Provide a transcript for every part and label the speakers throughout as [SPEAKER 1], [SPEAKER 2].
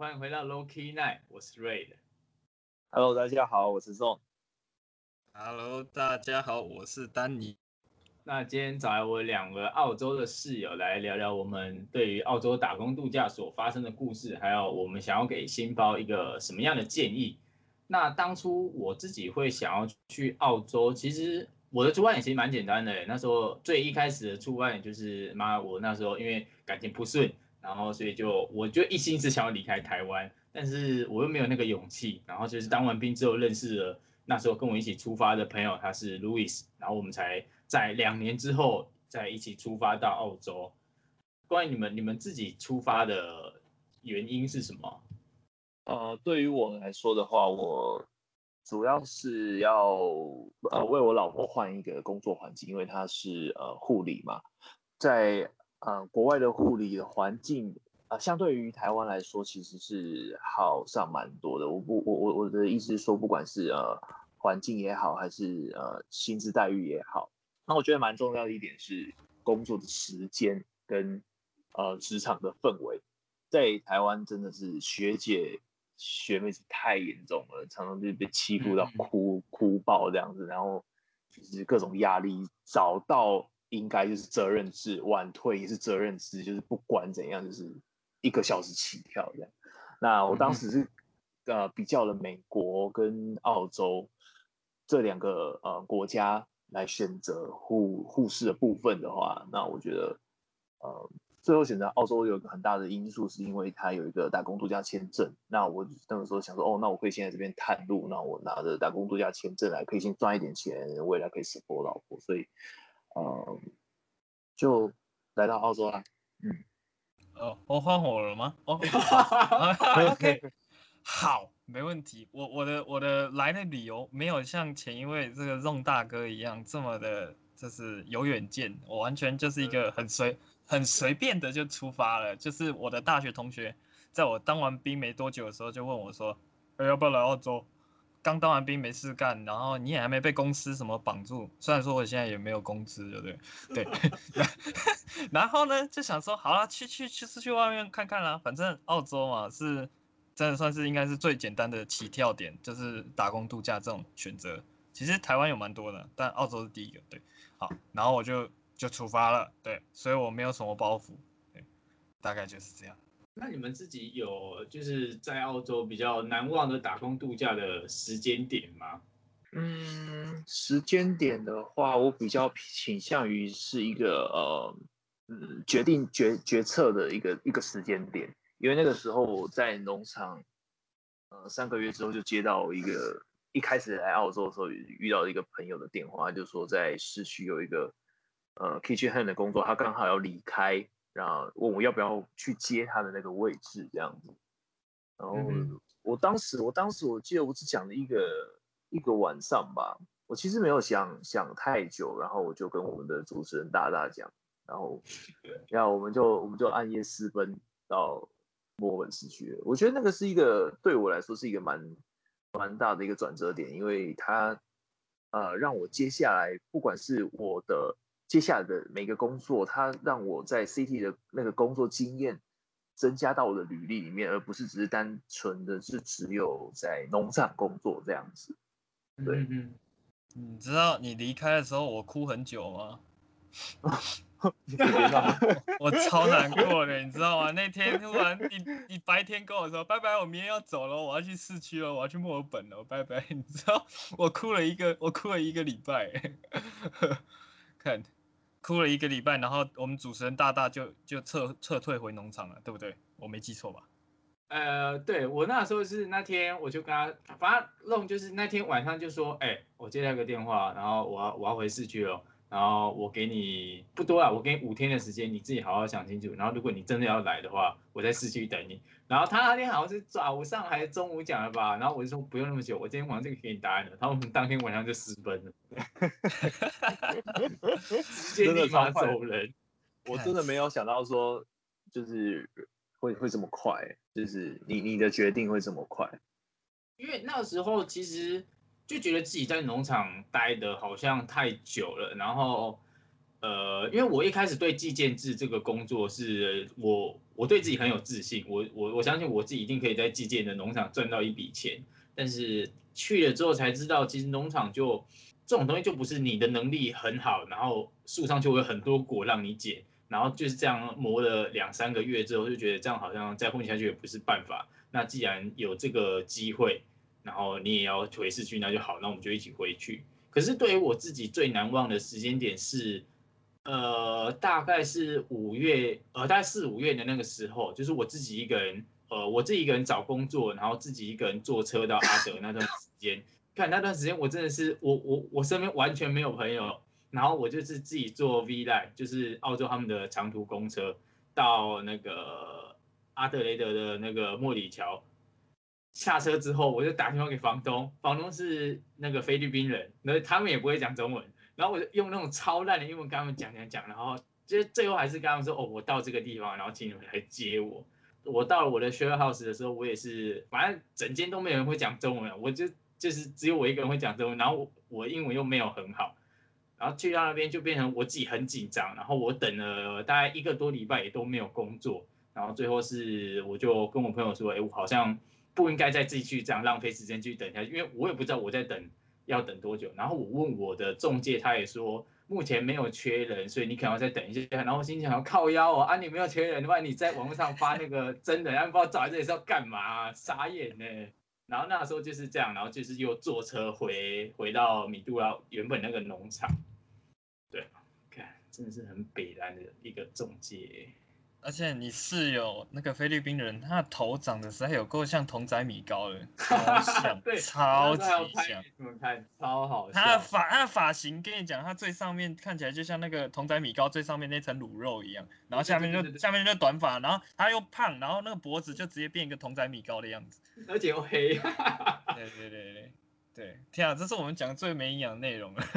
[SPEAKER 1] 欢迎回到 Low Key Night，我是 Ray。
[SPEAKER 2] Hello，大家好，我是 Zong。
[SPEAKER 3] Hello，大家好，我是丹尼。
[SPEAKER 1] 那今天找来我两个澳洲的室友来聊聊我们对于澳洲打工度假所发生的故事，还有我们想要给新包一个什么样的建议。那当初我自己会想要去澳洲，其实我的出发点其实蛮简单的。那时候最一开始的出发点就是，妈，我那时候因为感情不顺，然后所以就我就一心只想要离开台湾，但是我又没有那个勇气。然后就是当完兵之后认识了那时候跟我一起出发的朋友，他是 Louis，然后我们才在两年之后再一起出发到澳洲。关于你们，你们自己出发的原因是什么？
[SPEAKER 2] 呃，对于我来说的话，我主要是要呃为我老婆换一个工作环境，因为她是呃护理嘛，在呃国外的护理的环境啊，相对于台湾来说，其实是好上蛮多的。我不我我我的意思是说，不管是呃环境也好，还是呃薪资待遇也好，那我觉得蛮重要的一点是工作的时间跟呃职场的氛围，在台湾真的是学姐。学妹是太严重了，常常就被欺负到哭哭爆这样子，然后就是各种压力，找到应该就是责任制，晚退也是责任制，就是不管怎样就是一个小时起跳这样。那我当时是呃比较了美国跟澳洲这两个呃国家来选择护护士的部分的话，那我觉得呃。最后选择澳洲有一个很大的因素，是因为它有一个打工度假签证。那我那个时候想说，哦，那我可以先在这边探路，那我拿着打工度假签证来，可以先赚一点钱，未来可以 support 老婆。所以，嗯，就来到澳洲啦。嗯，
[SPEAKER 3] 哦，我换我了吗？哦，OK，好，没问题。我我的我的来的理由没有像前一位这个 Zong 大哥一样这么的，就是有远见。我完全就是一个很随。很随便的就出发了，就是我的大学同学，在我当完兵没多久的时候就问我说：“要不要来澳洲？刚当完兵没事干，然后你也还没被公司什么绑住，虽然说我现在也没有工资，对不对？对。然后 呢，就想说好了，去去去去外面看看啦，反正澳洲嘛是真的算是应该是最简单的起跳点，就是打工度假这种选择。其实台湾有蛮多的，但澳洲是第一个。对，好，然后我就。就出发了，对，所以我没有什么包袱，对，大概就是这样。
[SPEAKER 1] 那你们自己有就是在澳洲比较难忘的打工度假的时间点吗？
[SPEAKER 2] 嗯，时间点的话，我比较倾向于是一个呃，嗯，决定决决策的一个一个时间点，因为那个时候我在农场，呃，三个月之后就接到一个一开始来澳洲的时候遇到一个朋友的电话，就说在市区有一个。呃，kitchen hand 的工作，他刚好要离开，然后问我要不要去接他的那个位置，这样子。然后我当时，我当时我记得我只讲了一个一个晚上吧，我其实没有想想太久，然后我就跟我们的主持人大大讲，然后，然后我们就我们就暗夜私奔到墨尔本市区。我觉得那个是一个对我来说是一个蛮蛮大的一个转折点，因为他呃让我接下来不管是我的。接下来的每个工作，它让我在 CT 的那个工作经验增加到我的履历里面，而不是只是单纯的是只有在农场工作这样子。对，
[SPEAKER 3] 嗯，你知道你离开的时候我哭很久吗？我超难过的，你知道吗？那天突然你你 白天跟我说拜拜，我明天要走了，我要去市区了，我要去墨尔本了，拜拜。你知道我哭了一个我哭了一个礼拜，看。哭了一个礼拜，然后我们主持人大大就就撤撤退回农场了，对不对？我没记错吧？
[SPEAKER 1] 呃，对我那时候是那天我就跟他，反正弄就是那天晚上就说，哎，我接到一个电话，然后我要我要回市区了。然后我给你不多啊，我给你五天的时间，你自己好好想清楚。然后如果你真的要来的话，我在市区等你。然后他那天好像是早上还是中午讲的吧？然后我就说不用那么久，我今天晚上就给你答案了。然后我们当天晚上就私奔了，直接立马走人。
[SPEAKER 2] 我真的没有想到说，就是会会这么快，就是你你的决定会这么快。
[SPEAKER 1] 因为那时候其实。就觉得自己在农场待的好像太久了，然后呃，因为我一开始对计件制这个工作是我我对自己很有自信，我我我相信我自己一定可以在计件的农场赚到一笔钱。但是去了之后才知道，其实农场就这种东西就不是你的能力很好，然后树上就会有很多果让你捡，然后就是这样磨了两三个月之后，就觉得这样好像再混下去也不是办法。那既然有这个机会，然后你也要回市区，那就好，那我们就一起回去。可是对于我自己最难忘的时间点是。呃，大概是五月，呃，大概四五月的那个时候，就是我自己一个人，呃，我自己一个人找工作，然后自己一个人坐车到阿德那段时间，看那段时间我真的是，我我我身边完全没有朋友，然后我就是自己坐 V line，就是澳洲他们的长途公车，到那个阿德雷德的那个莫里桥，下车之后我就打电话给房东，房东是那个菲律宾人，那他们也不会讲中文。然后我就用那种超烂的英文跟他们讲讲讲，然后就最后还是跟他们说，哦，我到这个地方，然后请你们来接我。我到了我的 share house 的时候，我也是，反正整间都没有人会讲中文，我就就是只有我一个人会讲中文，然后我我英文又没有很好，然后去到那边就变成我自己很紧张，然后我等了大概一个多礼拜也都没有工作，然后最后是我就跟我朋友说，哎，我好像不应该再继续这样浪费时间去等下去，因为我也不知道我在等。要等多久？然后我问我的中介，他也说目前没有缺人，所以你可能要再等一下。然后我心想要靠腰哦，啊你没有缺人的话，你在网络上发那个真的，然不知道找这里是要干嘛？傻眼呢。然后那时候就是这样，然后就是又坐车回回到米杜拉原本那个农场。对，看真的是很北南的一个中介。
[SPEAKER 3] 而且你室友那个菲律宾人，他的头长得实在有够像童仔米高的，超像，超级像。
[SPEAKER 1] 你们看，超好。
[SPEAKER 3] 他的发，他的发型，跟你讲，他最上面看起来就像那个童仔米高最上面那层卤肉一样，然后下面就下面就短发，然后他又胖，然后那个脖子就直接变一个童仔米高的样子，
[SPEAKER 1] 而且又黑。
[SPEAKER 3] 对对对对对，天啊，这是我们讲最没营养的内容了。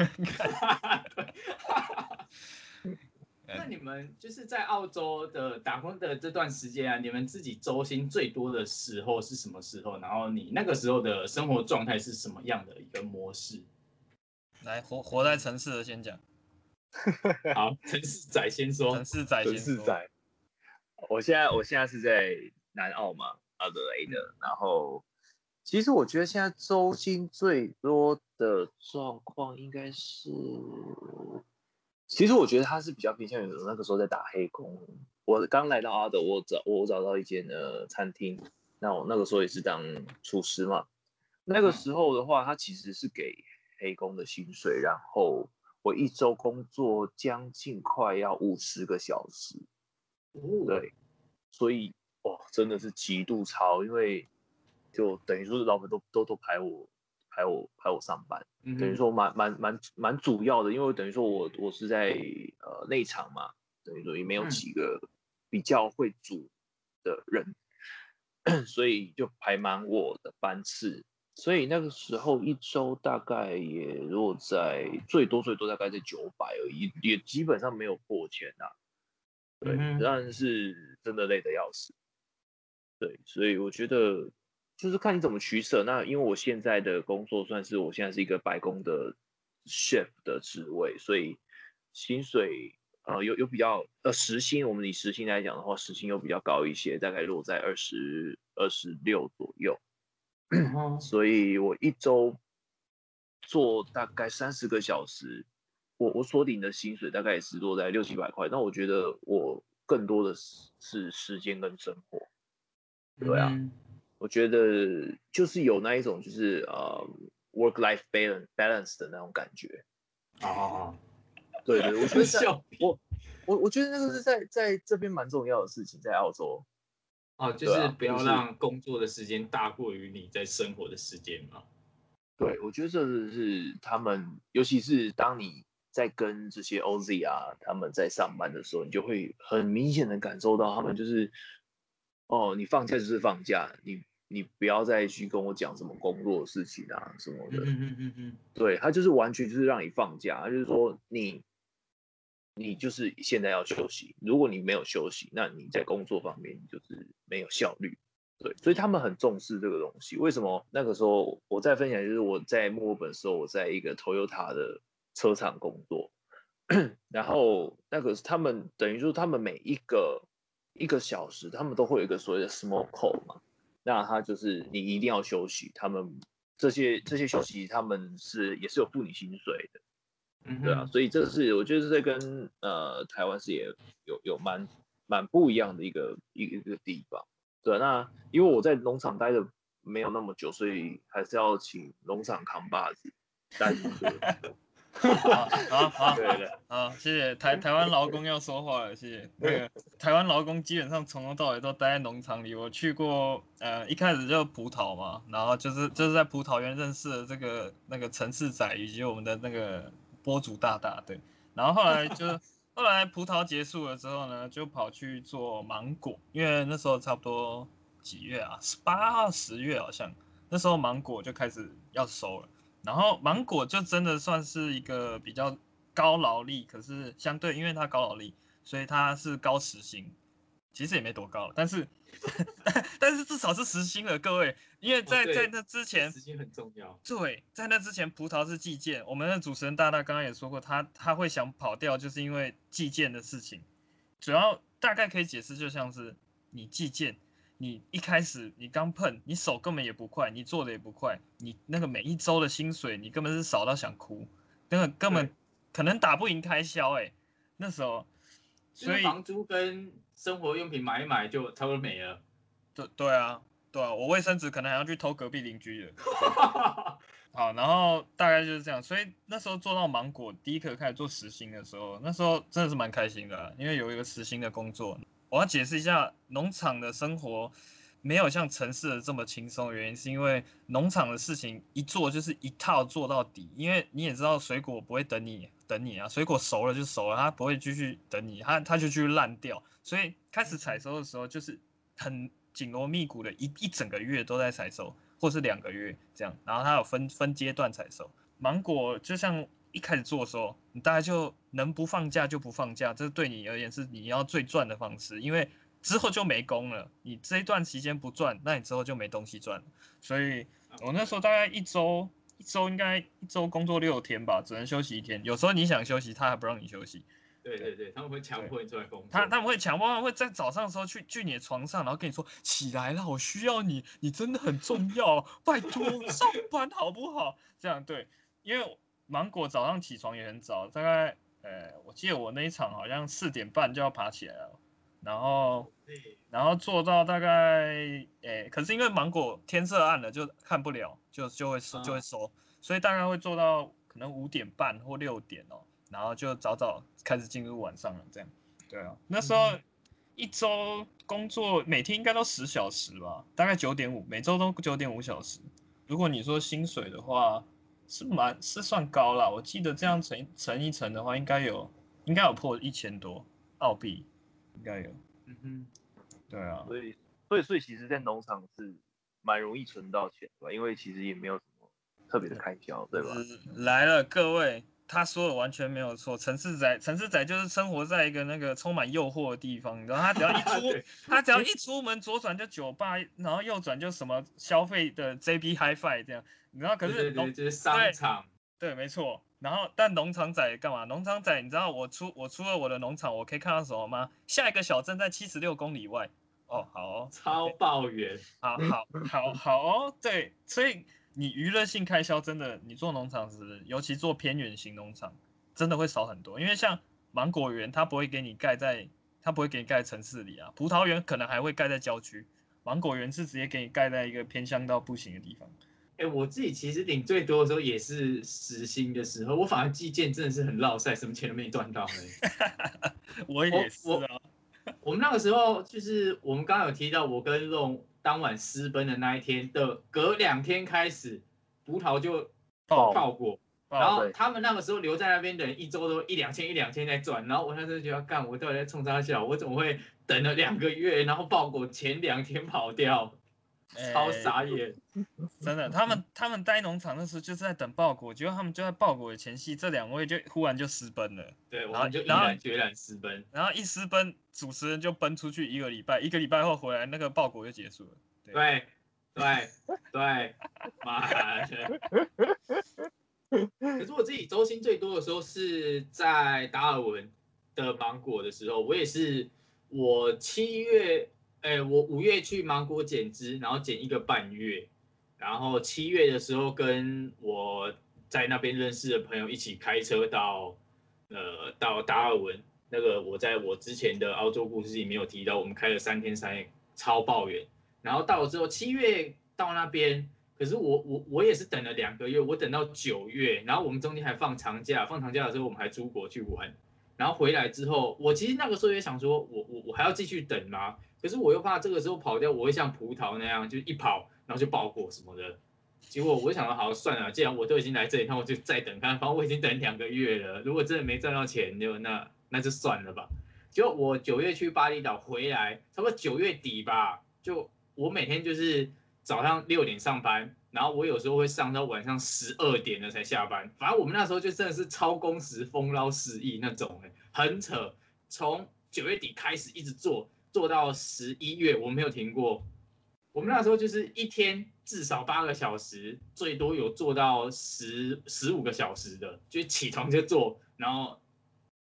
[SPEAKER 1] 那你们就是在澳洲的打工的这段时间啊，你们自己周薪最多的时候是什么时候？然后你那个时候的生活状态是什么样的一个模式？
[SPEAKER 3] 来，活活在城市的先讲。
[SPEAKER 1] 好，城市仔先说。
[SPEAKER 3] 城市仔，
[SPEAKER 2] 城市仔。我现在我现在是在南澳嘛，阿德雷的。然后，其实我觉得现在周薪最多的状况应该是。其实我觉得他是比较偏向于那个时候在打黑工。我刚来到阿德，我找我找到一间呃餐厅，那我那个时候也是当厨师嘛。那个时候的话，他其实是给黑工的薪水，然后我一周工作将近快要五十个小时。对，所以哇，真的是极度超，因为就等于说是老板都都都排我。排我排我上班，等于说蛮蛮蛮蛮主要的，因为等于说我我是在呃内场嘛，等于说也没有几个比较会煮的人，所以就排满我的班次，所以那个时候一周大概也如果在最多最多大概在九百而已，也基本上没有破千呐。对，但是真的累得要死。对，所以我觉得。就是看你怎么取舍。那因为我现在的工作算是我现在是一个白宫的 chef 的职位，所以薪水呃有有比较呃时薪，我们以时薪来讲的话，时薪又比较高一些，大概落在二十二十六左右。所以我一周做大概三十个小时，我我所领的薪水大概也是落在六七百块。那我觉得我更多的是是时间跟生活，对啊。我觉得就是有那一种，就是呃，work life balance balance 的那种感觉。
[SPEAKER 1] 哦，
[SPEAKER 2] 对对，我觉得我我我觉得那个是在在这边蛮重要的事情，在澳洲。
[SPEAKER 1] 哦，就是不要让工作的时间大过于你在生活的时间嘛。
[SPEAKER 2] 对，我觉得这是他们，尤其是当你在跟这些 OZ 啊，他们在上班的时候，你就会很明显的感受到他们就是，哦，你放假就是放假，你。你不要再去跟我讲什么工作的事情啊什么的，嗯嗯嗯嗯，对他就是完全就是让你放假，他就是说你，你就是现在要休息，如果你没有休息，那你在工作方面就是没有效率，对，所以他们很重视这个东西。为什么那个时候我在分享，就是我在墨尔本的时候，我在一个 Toyota 的车厂工作，然后那个他们等于说他们每一个一个小时，他们都会有一个所谓的 smoke call 嘛，那他就是你一定要休息，他们这些这些休息他们是也是有付你薪水的，
[SPEAKER 1] 嗯
[SPEAKER 2] 对啊，所以这是我觉得是在跟呃台湾是也有有蛮蛮不一样的一个一个一个地方，对啊，那因为我在农场待的没有那么久，所以还是要请农场扛把子担着。
[SPEAKER 3] 好好好
[SPEAKER 2] 对的，
[SPEAKER 3] 好，谢谢台台湾劳工要说话了，谢谢。那个台湾劳工基本上从头到尾都待在农场里，我去过，呃，一开始就葡萄嘛，然后就是就是在葡萄园认识了这个那个陈世仔以及我们的那个播主大大，对，然后后来就 后来葡萄结束了之后呢，就跑去做芒果，因为那时候差不多几月啊，十八十月好像，那时候芒果就开始要收了。然后芒果就真的算是一个比较高劳力，可是相对因为它高劳力，所以它是高时薪，其实也没多高，但是 但是至少是时薪了，各位，因为在、
[SPEAKER 1] 哦
[SPEAKER 3] 在那之前
[SPEAKER 1] 时薪很重要。
[SPEAKER 3] 对，在那之前，葡萄是寄件。我们的主持人大大刚刚也说过，他他会想跑掉，就是因为寄件的事情。主要大概可以解释，就像是你寄件，你一开始你刚碰，你手根本也不快，你做的也不快，你那个每一周的薪水，你根本是少到想哭，那个根本可能打不赢开销哎、那时候，所以
[SPEAKER 1] 就是房租跟生活用品买一买就差不多没了。
[SPEAKER 3] 对对啊，对啊，我卫生纸可能还要去偷隔壁邻居的。好，然后大概就是这样，所以那时候做到芒果第一刻开始做实薪的时候，那时候真的是蛮开心的啊、因为有一个实薪的工作。我要解释一下，农场的生活没有像城市的这么轻松，原因是因为农场的事情一做就是一套做到底，因为你也知道水果不会等你等你啊，水果熟了就熟了，它不会继续等你，它它就继续烂掉，所以开始采收的时候就是很紧锣密鼓的一一整个月都在采收，或是两个月这样，然后它有分分阶段采收。芒果就像一开始做的时候，你大概就能不放假就不放假，这对你而言是你要最赚的方式，因为之后就没工了。你这一段期间不赚，那你之后就没东西赚了。所以我那时候大概一周一周应该一周工作六天吧，只能休息一天。有时候你想休息，他还不让你休息。
[SPEAKER 1] 对对对，他们会强迫你出来工作。
[SPEAKER 3] 他他们会强迫，他们会在早上的时候去去你的床上，然后跟你说起来了，我需要你，你真的很重要，拜托上班好不好？这样对，因为芒果早上起床也很早，大概呃，我记得我那一场好像四点半就要爬起来了，然后然后做到大概呃，可是因为芒果天色暗了就看不了，就就会收就会收，所以大概会做到可能五点半或六点哦，然后就早早开始进入晚上了，这样。对啊，那时候一周工作每天应该都十小时吧，大概九点五，每周都九点五小时。如果你说薪水的话，是蛮是算高了，我记得这样乘乘一乘的话，应该有应该有破一千多澳币，应该有。
[SPEAKER 1] 嗯哼，
[SPEAKER 3] 对啊，
[SPEAKER 2] 所以所以所以其实，在农场是蛮容易存到钱的吧，因为其实也没有什么特别的开销，对吧？
[SPEAKER 3] 嗯来了，各位，他说的完全没有错。城市仔，城市仔就是生活在一个那个充满诱惑的地方，你知道，他只要一出，他只要一出门，左转就酒吧，然后右转就什么消费的 JB HiFi 这样，你知道？可是农
[SPEAKER 1] 就是商场。
[SPEAKER 3] 对，没错。然后，但农场仔干嘛？农场仔，你知道我出我出了我的农场，我可以看到什么吗？下一个小镇在七十六公里外。哦，好哦，
[SPEAKER 1] 超爆远，
[SPEAKER 3] 好好好好哦，对，所以你娱乐性开销真的，你做农场时，尤其做偏远型农场，真的会少很多。因为像芒果园，它不会给你盖在，它不会给你盖在城市里啊。葡萄园可能还会盖在郊区，芒果园是直接给你盖在一个偏乡到不行的地方。
[SPEAKER 1] 哎、我自己其实领最多的时候也是时薪的时候，我反而计件真的是很落塞，什么钱都没赚到呢。
[SPEAKER 3] 我也是
[SPEAKER 1] 我们那个时候就是我们刚刚有提到，我跟肉当晚私奔的那一天的隔两天开始，葡萄就
[SPEAKER 2] 爆
[SPEAKER 1] 爆果，
[SPEAKER 3] 哦
[SPEAKER 1] 然后他们那个时候留在那边的人一周都一两千一两千在赚，然后我那时候就要干，我到底在冲啥笑？我怎么会等了两个月，然后爆果前两天跑掉，超
[SPEAKER 3] 哎
[SPEAKER 1] 傻眼。
[SPEAKER 3] 真的，他们他们待农场的时候就是在等报果，结果他们就在报果的前夕，这两位就忽然就私奔了。
[SPEAKER 1] 对，
[SPEAKER 3] 然后
[SPEAKER 1] 就毅
[SPEAKER 3] 然后
[SPEAKER 1] 然决然私奔。
[SPEAKER 3] 然后一私奔，主持人就奔出去一个礼拜，一个礼拜后回来，那个报国就结束了。对
[SPEAKER 1] 对对对，妈的！可是我自己周薪最多的时候是在达尔文的芒果的时候，我也是我七月，哎，我五月去芒果剪枝，然后剪一个半月，然后七月的时候跟我在那边认识的朋友一起开车到，呃，到达尔文。那个我在我之前的澳洲故事里面有提到，我们开了三天三夜，超抱怨。然后到了之后，七月到那边，可是我我我也是等了两个月，我等到九月，然后我们中间还放长假，放长假的时候我们还出国去玩。然后回来之后，我其实那个时候也想说，我我我还要继续等吗？可是我又怕这个时候跑掉，我会像葡萄那样，就一跑然后就爆火什么的。结果我就想到，好算了，既然我都已经来这里，那我就再等看。反正我已经等两个月了，如果真的没赚到钱，就那。那就算了吧。就我九月去巴厘岛回来，差不多九月底吧。就我每天就是早上六点上班，然后我有时候会上到晚上十二点了才下班。反正我们那时候就真的是超工时、风捞四亿那种，哎，很扯。从九月底开始一直做，做到十一月，我没有停过。我们那时候就是一天至少八个小时，最多有做到十十五个小时的，就起床就做，然后。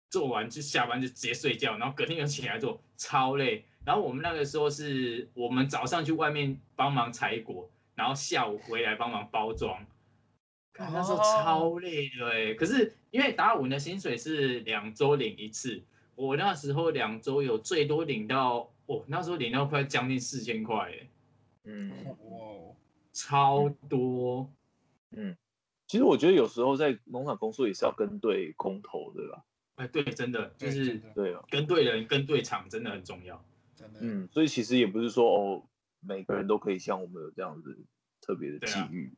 [SPEAKER 1] 做完就下班就直接睡觉，然后隔天又起来做，超累。然后我们那个时候是我们早上去外面帮忙采果，然后下午回来帮忙包装。那时候超累的哎，可是因为达尔文的薪水是两周领一次，我那时候两周有最多领到，哦，那时候领到快将近四千块哎，
[SPEAKER 2] 嗯，
[SPEAKER 1] 哇，超多。
[SPEAKER 2] 嗯，其实我觉得有时候在农场工作也是要跟对工头的啦。
[SPEAKER 1] 哎，对，真的就是
[SPEAKER 2] 对哦，
[SPEAKER 1] 跟对人、跟对场真的很重要。
[SPEAKER 3] 真的，
[SPEAKER 2] 嗯，所以其实也不是说哦，每个人都可以像我们有这样子特别的机遇，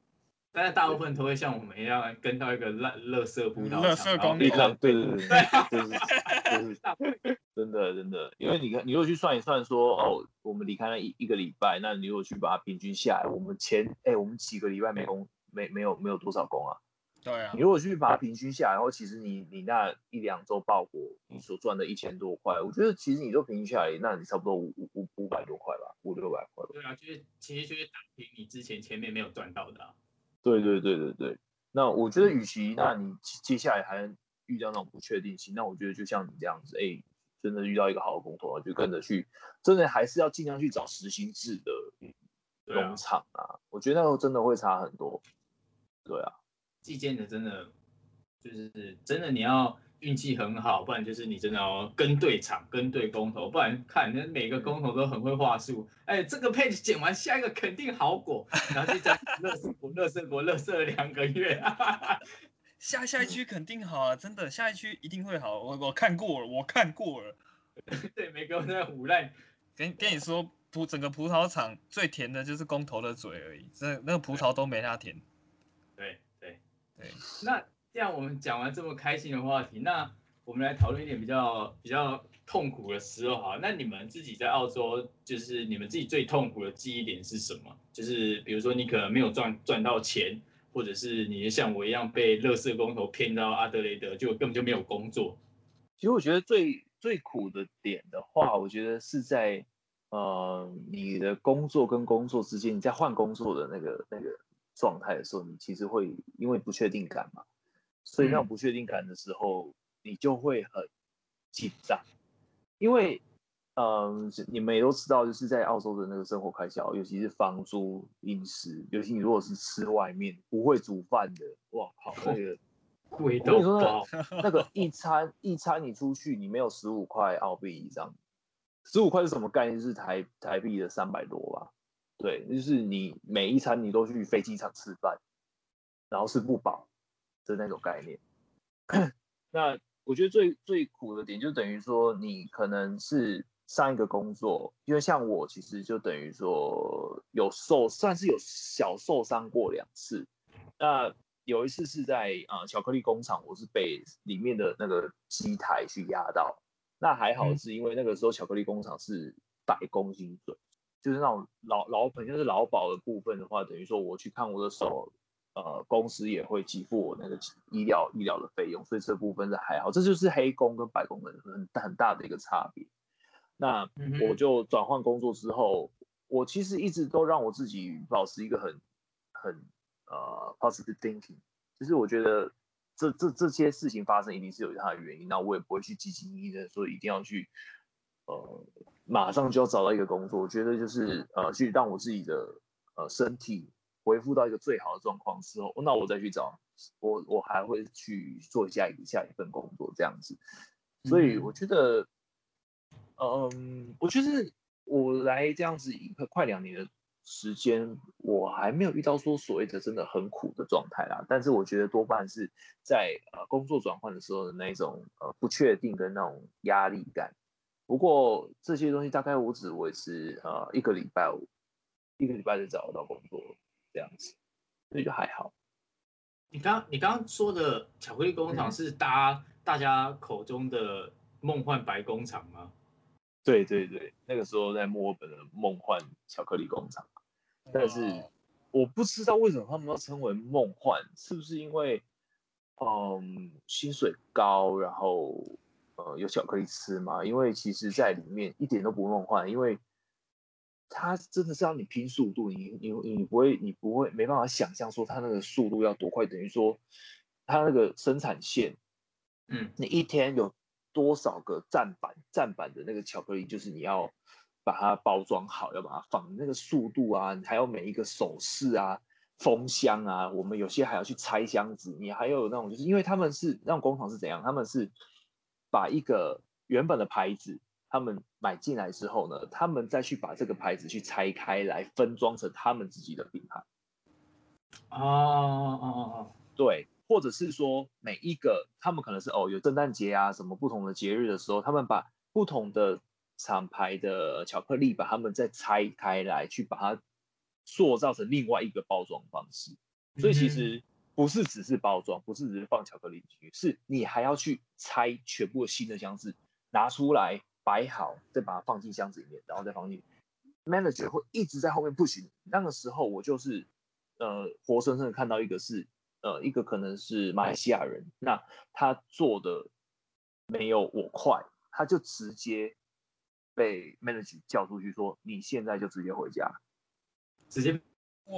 [SPEAKER 1] 但是大部分都会像我们一样跟到一个烂垃圾葡萄
[SPEAKER 3] 场，工
[SPEAKER 2] 地对对对对，就是真的真的，因为你看，你如果去算一算，说哦，我们离开了一一个礼拜，那你如果去把它平均下来，我们前哎，我们几个礼拜没工，没没有没有多少工啊。
[SPEAKER 3] 对啊，
[SPEAKER 2] 你如果去把它平均下来，然后其实你你那一两周报过，你所赚的一千多块，我觉得其实你都平均下来，那你差不多五五五五百多块吧，五六百块。
[SPEAKER 1] 对啊，就是其实就是打平你之前前面没有赚到的。
[SPEAKER 2] 对对对对对，那我觉得与其那你接下来还遇到那种不确定性，那我觉得就像你这样子，哎，真的遇到一个好的工作，就跟着去，真的还是要尽量去找实心制的农场啊，我觉得那时候真的会差很多。对啊。
[SPEAKER 1] 计件的真的就是真的，你要运气很好，不然就是你真的要跟对场、跟对工头，不然看那每个工头都很会话术。哎，这个配置剪完，下一个肯定好果，然后就在乐色国、乐色国、乐色了两个月。
[SPEAKER 3] 下下一区肯定好啊，真的，下一区一定会好。我我看过了，我看过了。
[SPEAKER 1] 对，每个人在胡乱。
[SPEAKER 3] 跟跟你说，葡整个葡萄厂最甜的就是工头的嘴而已，那那个葡萄都没他甜。
[SPEAKER 1] 对，那这样我们讲完这么开心的话题，那我们来讨论一点比较比较痛苦的时候哈。那你们自己在澳洲，就是你们自己最痛苦的记忆点是什么？就是比如说你可能没有赚赚到钱，或者是你像我一样被乐色工头骗到阿德雷德，就根本就没有工作。
[SPEAKER 2] 其实我觉得最最苦的点的话，我觉得是在呃你的工作跟工作之间，你在换工作的那个那个。状态的时候，你其实会因为不确定感嘛，所以那种不确定感的时候，你就会很紧张。因为，嗯，你们也都知道，就是在澳洲的那个生活开销，尤其是房租、饮食，尤其你如果是吃外面不会煮饭的，哇靠，那个
[SPEAKER 1] 贵到
[SPEAKER 2] 爆，那个一餐一餐你出去，你没有十五块澳币以上，十五块是什么概念？是台台币的三百多吧。对，就是你每一餐你都去飞机场吃饭，然后是不饱的那种概念。那我觉得最最苦的点就等于说，你可能是上一个工作，因为像我其实就等于说有受算是有小受伤过两次。那有一次是在啊巧克力工厂，我是被里面的那个机台去压到，那还好是因为那个时候巧克力工厂是百公斤准。就是那种劳劳本就是劳保的部分的话，等于说我去看我的手，呃，公司也会给付我那个医疗医疗的费用，所以这部分是还好。这就是黑工跟白工的很很大的一个差别。那我就转换工作之后，我其实一直都让我自己保持一个很很呃 positive thinking，就是我觉得这这这些事情发生一定是有它的原因，那我也不会去积极意的说一定要去呃马上就要找到一个工作。我觉得就是呃去让我自己的呃身体恢复到一个最好的状况之后，那我再去找我我还会去做下一下一份工作这样子。所以我觉得，嗯，我觉得我来这样子一个快两年的。时间我还没有遇到说所谓的真的很苦的状态啦，但是我觉得多半是在呃工作转换的时候的那种呃不确定跟那种压力感。不过这些东西大概我只维持呃一个礼拜，一个礼拜就找得到工作这样子，所以就还好。
[SPEAKER 1] 你刚你刚刚说的巧克力工厂是大大家口中的梦幻白工厂吗？
[SPEAKER 2] 对对对，那个时候在墨尔本的梦幻巧克力工厂。但是我不知道为什么他们要称为梦幻，是不是因为嗯薪水高，然后呃有巧克力吃嘛？因为其实在里面一点都不梦幻，因为它真的是要你拼速度，你你你不会你不会没办法想象说它那个速度要多快，等于说它那个生产线，
[SPEAKER 1] 嗯，
[SPEAKER 2] 你一天有多少个站板站板的那个巧克力，就是你要。把它包装好，要把它放那个速度啊，你还有每一个手势啊、封箱啊，我们有些还要去拆箱子。你还有那种，就是因为他们是那种工厂是怎样？他们是把一个原本的牌子，他们买进来之后呢，他们再去把这个牌子去拆开来分装成他们自己的品牌。
[SPEAKER 1] 哦哦哦哦，
[SPEAKER 2] 对，或者是说每一个他们可能是哦有圣诞节啊什么不同的节日的时候，他们把不同的。厂牌的巧克力，把它们再拆开来，去把它塑造成另外一个包装方式。所以其实不是只是包装，不是只是放巧克力进去，是你还要去拆全部的新的箱子，拿出来摆好，再把它放进箱子里面，然后再放进。Manager 会一直在后面不行。那个时候我就是呃活生生的看到一个是呃一个可能是马来西亚人，那他做的没有我快，他就直接。被 manager 叫出去说：“你现在就直接回家，
[SPEAKER 1] 直接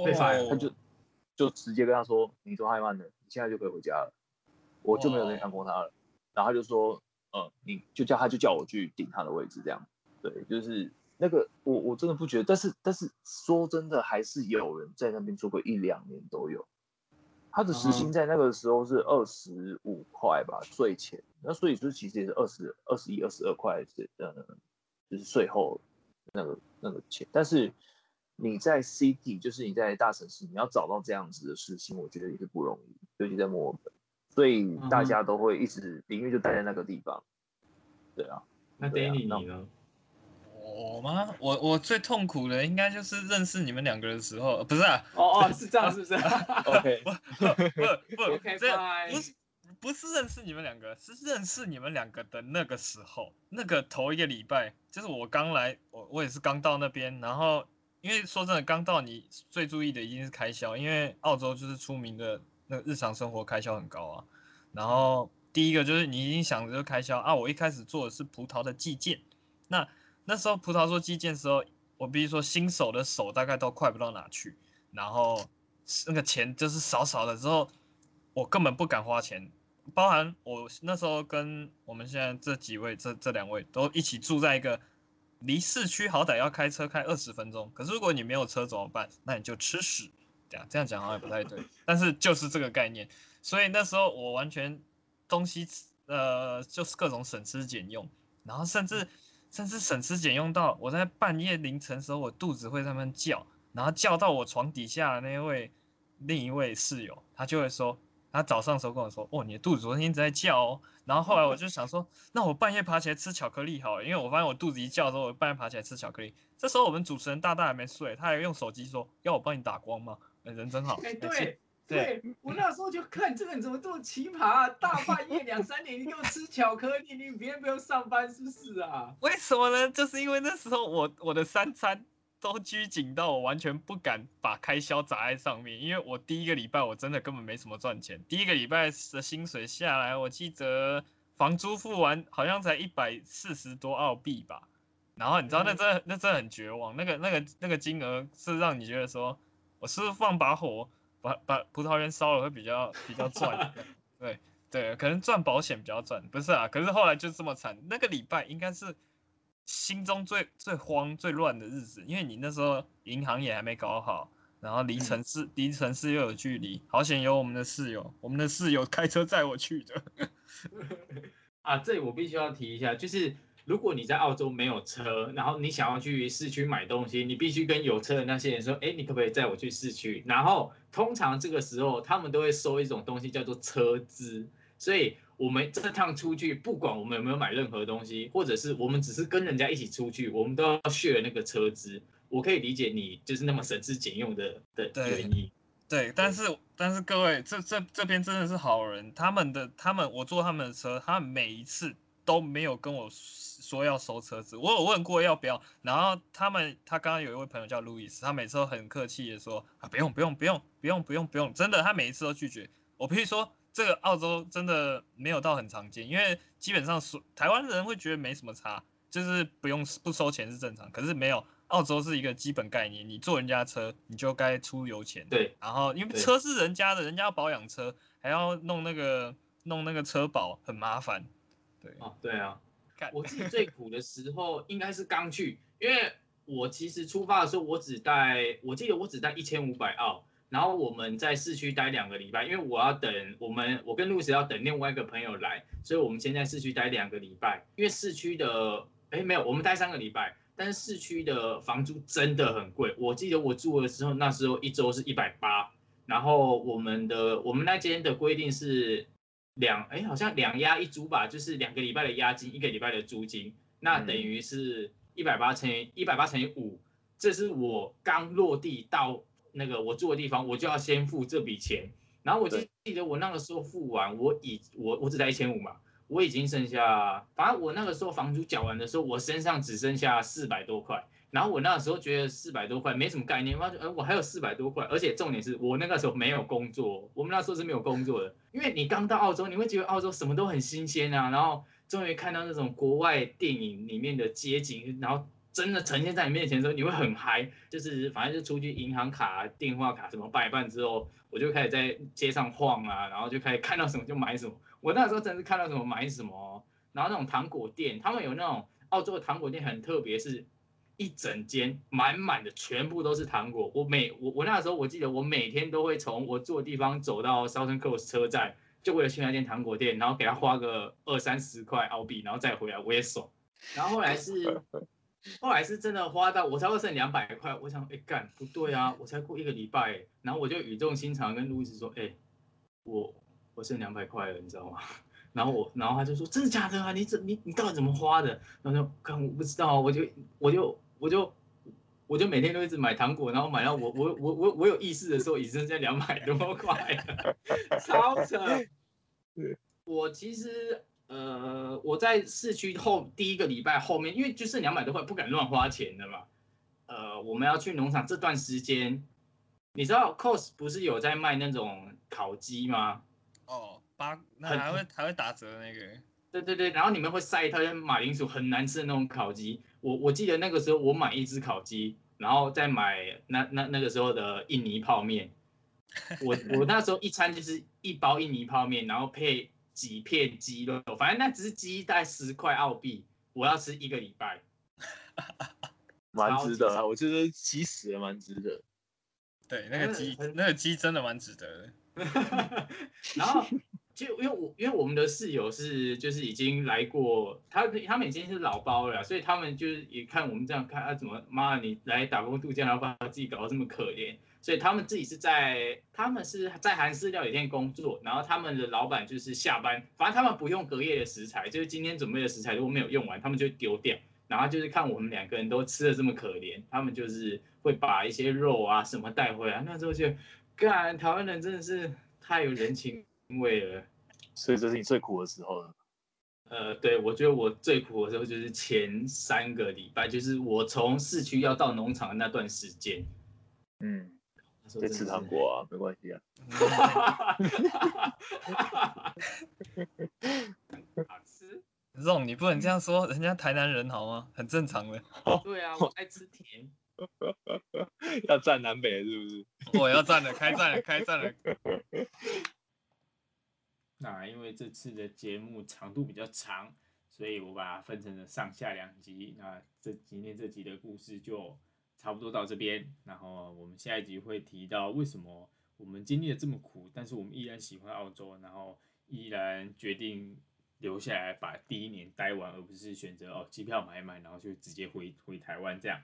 [SPEAKER 1] 被 fire。”
[SPEAKER 2] 他就就直接跟他说：“你做太慢了，你现在就可以回家了。”我就没有再看过他了。然后他就说：“呃，你就叫他就叫我去顶他的位置，这样。”对，就是那个我我真的不觉得，但是但是说真的，还是有人在那边做过一两年都有。他的时薪在那个时候是二十五块吧，税前。那所以说其实也是二十二十一、二十二块是呃。就是税后那个那个钱，但是你在 City，就是你在大城市，你要找到这样子的事情，我觉得也是不容易，尤其在墨尔本，所以大家都会一直宁愿就待在那个地方。对啊，
[SPEAKER 1] 那 Danny 你呢？
[SPEAKER 3] 我吗？我我最痛苦的应该就是认识你们两个的时候，不是啊？
[SPEAKER 1] 哦哦，是这样，是不是？
[SPEAKER 2] OK，
[SPEAKER 3] 不不不不
[SPEAKER 1] ，OK，
[SPEAKER 3] 不是。不是认识你们两个，是认识你们两个的那个时候，那个头一个礼拜，就是我刚来，我我也是刚到那边，然后因为说真的，刚到你最注意的一定是开销，因为澳洲就是出名的那日常生活开销很高啊。然后第一个就是你已经想着开销啊，我一开始做的是葡萄的寄件，那那时候葡萄做寄件的时候，我必须说新手的手大概都快不到哪去，然后那个钱就是少少的，之后我根本不敢花钱。包含我那时候跟我们现在这几位这这两位都一起住在一个离市区好歹要开车开二十分钟，可是如果你没有车怎么办？那你就吃屎，这样这样讲好像也不太对，但是就是这个概念。所以那时候我完全东西呃就是各种省吃俭用，然后甚至甚至省吃俭用到我在半夜凌晨时候我肚子会在那边叫，然后叫到我床底下的那位另一位室友，他就会说。他早上的时候跟我说：“哦，你的肚子昨天一直在叫哦。”然后后来我就想说：“那我半夜爬起来吃巧克力好，因为我发现我肚子一叫的时候，我半夜爬起来吃巧克力。”这时候我们主持人大大还没睡，他还用手机说：“要我帮你打光吗？”人真好。
[SPEAKER 1] 哎，对对，我那时候就看这个人怎么这么奇葩啊！大半夜两三点你给我吃巧克力，你别人不用上班是不是啊？
[SPEAKER 3] 为什么呢？就是因为那时候我我的三餐。都拘谨到我完全不敢把开销砸在上面，因为我第一个礼拜我真的根本没什么赚钱。第一个礼拜的薪水下来，我记得房租付完好像才一百四十多澳币吧。然后你知道那真那真的很绝望，那个那个那个金额是让你觉得说，我是不是放把火把把葡萄园烧了会比较比较赚。对对，可能赚保险比较赚，不是啊？可是后来就这么惨，那个礼拜应该是心中最最慌最乱的日子，因为你那时候银行也还没搞好。然后离城市离城市又有距离，好险有我们的室友，我们的室友开车载我去的。
[SPEAKER 1] 啊，这里我必须要提一下，就是如果你在澳洲没有车，然后你想要去市区买东西，你必须跟有车的那些人说，哎，你可不可以载我去市区？然后通常这个时候他们都会收一种东西叫做车资，所以我们这趟出去，不管我们有没有买任何东西，或者是我们只是跟人家一起出去，我们都要 share 那个车资。我可以理解你就是那么省吃俭用的的原因，
[SPEAKER 3] 对，但是但是各位，这这这边真的是好人，他们的他们我坐他们的车，他们每一次都没有跟我说要收车子，我有问过要不要，然后他们他刚刚有一位朋友叫路易斯，他每次都很客气的说啊不用不用不用不用不用不用，真的他每一次都拒绝。我必须说这个澳洲真的没有到很常见，因为基本上说台湾人会觉得没什么差，就是不用不收钱是正常，可是没有。澳洲是一个基本概念，你坐人家车，你就该出油钱。
[SPEAKER 1] 对，
[SPEAKER 3] 然后因为车是人家的，人家要保养车，还要弄那个弄那个车保，很麻烦。对，
[SPEAKER 1] 啊，对啊。我自己最苦的时候应该是刚去，因为我其实出发的时候我只带，我记得我只带一千五百澳，然后我们在市区待两个礼拜，因为我要等我们，我跟路斯要等另外一个朋友来，所以我们先在市区待两个礼拜，因为市区的，哎，没有，我们待三个礼拜。但是市区的房租真的很贵，我记得我住的时候，那时候一周是一百八，然后我们的我们那间的规定是两哎好像两押一租吧，就是两个礼拜的押金，一个礼拜的租金，那等于是一百八乘以一百八乘以五，这是我刚落地到那个我住的地方，我就要先付这笔钱，然后我就记得我那个时候付完，我已我我只带一千五嘛。我已经剩下，反正我那个时候房租缴完的时候，我身上只剩下四百多块。然后我那时候觉得四百多块没什么概念，发觉哎，我还有四百多块，而且重点是我那个时候没有工作，我们那时候是没有工作的。因为你刚到澳洲，你会觉得澳洲什么都很新鲜啊，然后终于看到那种国外电影里面的街景，然后真的呈现在你面前的时候，你会很嗨。就是反正就出去银行卡、电话卡什么办一办之后，我就开始在街上晃啊，然后就开始看到什么就买什么。我那时候真是看到什么买什么，然后那种糖果店，他们有那种澳洲的糖果店很特别，是一整间满满的，全部都是糖果。我每我我那时候我记得我每天都会从我住的地方走到 Southern Coast 车站，就为了去那间糖果店，然后给他花个二三十块澳币，然后再回来我也爽。然后后来是 后来是真的花到我才会剩两百块，我想哎干不对啊，我才过一个礼拜，然后我就语重心长跟路易斯说，哎我。我剩两百块了，你知道吗？然后我，然后他就说：“真的假的啊？你怎你你到底怎么花的？”然后就看我不知道，我就我就我就我就每天都一直买糖果，然后买到我我我我我有意识的时候，已剩下两百多块了，超扯。我其实呃我在市区后第一个礼拜后面，因为就剩两百多块，不敢乱花钱的嘛。呃，我们要去农场这段时间，你知道 cos 不是有在卖那种烤鸡吗？
[SPEAKER 3] 哦，八那还会还会打折那个，
[SPEAKER 1] 对对对，然后你们会晒一套马铃薯很难吃的那种烤鸡，我我记得那个时候我买一只烤鸡，然后再买那那那个时候的印尼泡面，我我那时候一餐就是一包印尼泡面，然后配几片鸡肉，反正那只鸡大概十块澳币，我要吃一个礼拜，
[SPEAKER 2] 蛮值得，我觉得鸡死了蛮值得，
[SPEAKER 3] 对，那个鸡那个鸡真的蛮值得的。
[SPEAKER 1] 然后就因为我因为我们的室友是就是已经来过，他他们已经是老包了，所以他们就是也看我们这样看啊，怎么妈你来打工度假，然后把自己搞得这么可怜，所以他们自己是在他们是在韩式料理店工作，然后他们的老板就是下班，反正他们不用隔夜的食材，就是今天准备的食材如果没有用完，他们就丢掉，然后就是看我们两个人都吃的这么可怜，他们就是会把一些肉啊什么带回来，那时候就。干，台湾人真的是太有人情味了，
[SPEAKER 2] 所以这是你最苦的时候了。
[SPEAKER 1] 呃，对，我觉得我最苦的时候就是前三个礼拜，就是我从市区要到农场的那段时间。
[SPEAKER 2] 嗯，在吃糖果啊，没关系啊。
[SPEAKER 1] 好吃。
[SPEAKER 3] 肉，你不能这样说，人家台南人好吗？很正常的。
[SPEAKER 1] 对啊，我爱吃甜。
[SPEAKER 2] 要站南北是不是？我要站了，开战了，开战了。
[SPEAKER 4] 那因为这次的节目长度比较长，所以我把它分成了上下两集。那这今天这集的故事就差不多到这边，然后我们下一集会提到为什么我们经历了这么苦，但是我们依然喜欢澳洲，然后依然决定留下来把第一年待完，而不是选择哦机票买一买，然后就直接回回台湾这样。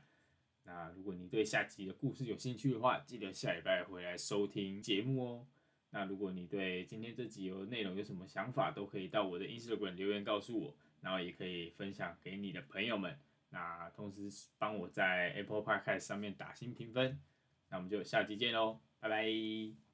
[SPEAKER 4] 那如果你对下集的故事有兴趣的话，记得下礼拜回来收听节目哦。那如果你对今天这集有内容有什么想法，都可以到我的 Instagram 留言告诉我，然后也可以分享给你的朋友们。那同时帮我在 Apple Podcast 上面打新评分。那我们就下期见喽，拜拜。